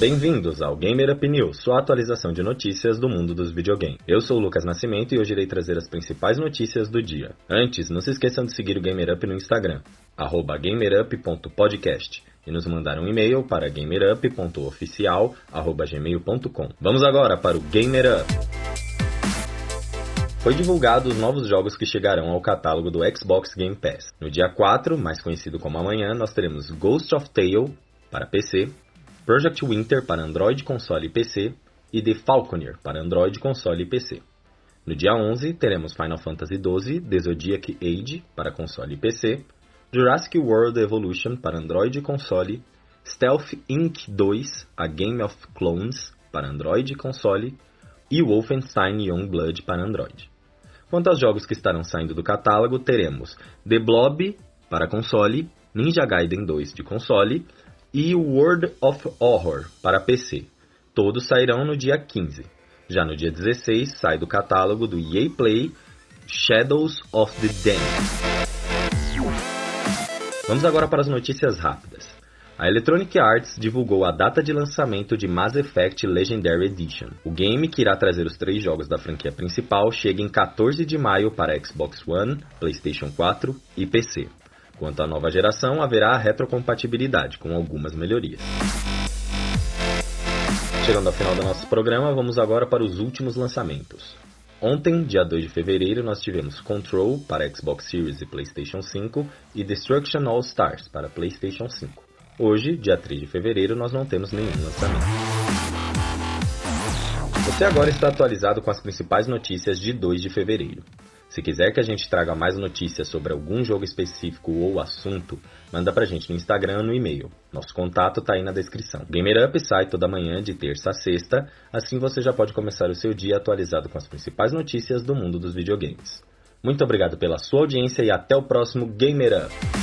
Bem-vindos ao Gamer News, sua atualização de notícias do mundo dos videogames. Eu sou o Lucas Nascimento e hoje irei trazer as principais notícias do dia. Antes, não se esqueçam de seguir o Gamer Up no Instagram, gamerup.podcast e nos mandar um e-mail para gamerup.oficial.gmail.com. Vamos agora para o Gamer Up. Foi divulgado os novos jogos que chegarão ao catálogo do Xbox Game Pass. No dia 4, mais conhecido como amanhã, nós teremos Ghost of Tale para PC, Project Winter para Android, console e PC e The Falconer para Android, console e PC. No dia 11, teremos Final Fantasy XII The Zodiac Age para console e PC, Jurassic World Evolution para Android e console, Stealth Inc. 2 A Game of Clones para Android e console e Wolfenstein Youngblood para Android. Quanto aos jogos que estarão saindo do catálogo, teremos The Blob para console, Ninja Gaiden 2 de console e World of Horror para PC. Todos sairão no dia 15. Já no dia 16 sai do catálogo do EA Play Shadows of the Damned. Vamos agora para as notícias rápidas. A Electronic Arts divulgou a data de lançamento de Mass Effect Legendary Edition. O game, que irá trazer os três jogos da franquia principal, chega em 14 de maio para Xbox One, PlayStation 4 e PC. Quanto à nova geração, haverá retrocompatibilidade com algumas melhorias. Chegando ao final do nosso programa, vamos agora para os últimos lançamentos. Ontem, dia 2 de fevereiro, nós tivemos Control para Xbox Series e PlayStation 5 e Destruction All Stars para PlayStation 5. Hoje, dia 3 de fevereiro, nós não temos nenhum lançamento. Você agora está atualizado com as principais notícias de 2 de fevereiro. Se quiser que a gente traga mais notícias sobre algum jogo específico ou assunto, manda pra gente no Instagram ou no e-mail. Nosso contato tá aí na descrição. Gamer Up sai toda manhã de terça a sexta, assim você já pode começar o seu dia atualizado com as principais notícias do mundo dos videogames. Muito obrigado pela sua audiência e até o próximo Gamer Up!